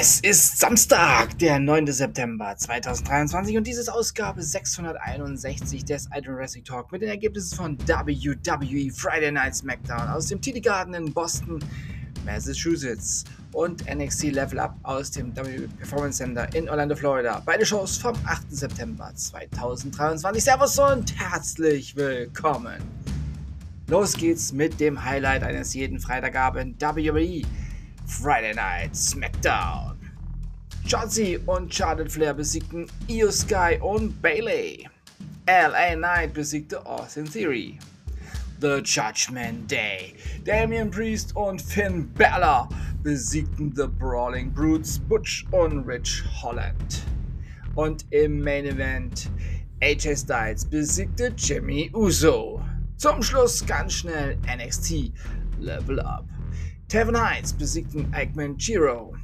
Es ist Samstag, der 9. September 2023 und dies ist Ausgabe 661 des Idol Wrestling Talk mit den Ergebnissen von WWE Friday Night SmackDown aus dem TD Garden in Boston, Massachusetts und NXT Level Up aus dem WWE Performance Center in Orlando, Florida. Beide Shows vom 8. September 2023. Servus und herzlich willkommen. Los geht's mit dem Highlight eines jeden Freitagabend WWE Friday Night SmackDown. Shotzi und Charlotte Flair besiegten Io Sky und Bailey. LA Knight besiegte Austin Theory. The Judgment Day. Damian Priest und Finn Balor besiegten The Brawling Brutes Butch und Rich Holland. Und im Main Event AJ Styles besiegte Jimmy Uso. Zum Schluss ganz schnell NXT Level Up. Tevin Heights besiegten Eggman Giro.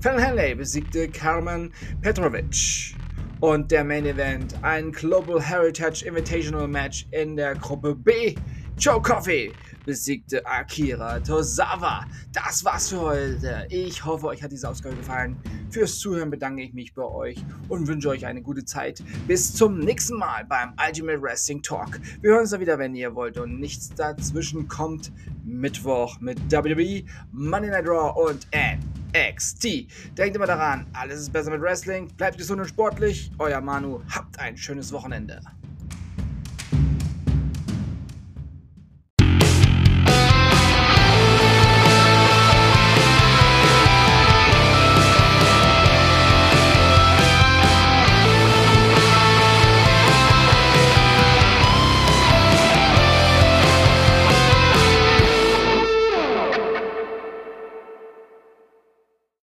Fallon Henley besiegte Carmen Petrovic. Und der Main Event, ein Global Heritage Invitational Match in der Gruppe B. Joe Coffey besiegte Akira Tozawa. Das war's für heute. Ich hoffe, euch hat diese Ausgabe gefallen. Fürs Zuhören bedanke ich mich bei euch und wünsche euch eine gute Zeit. Bis zum nächsten Mal beim Ultimate Wrestling Talk. Wir hören uns dann wieder, wenn ihr wollt und nichts dazwischen kommt. Mittwoch mit WWE, Monday Night Raw und NXT. Denkt immer daran, alles ist besser mit Wrestling. Bleibt gesund und sportlich. Euer Manu. Habt ein schönes Wochenende.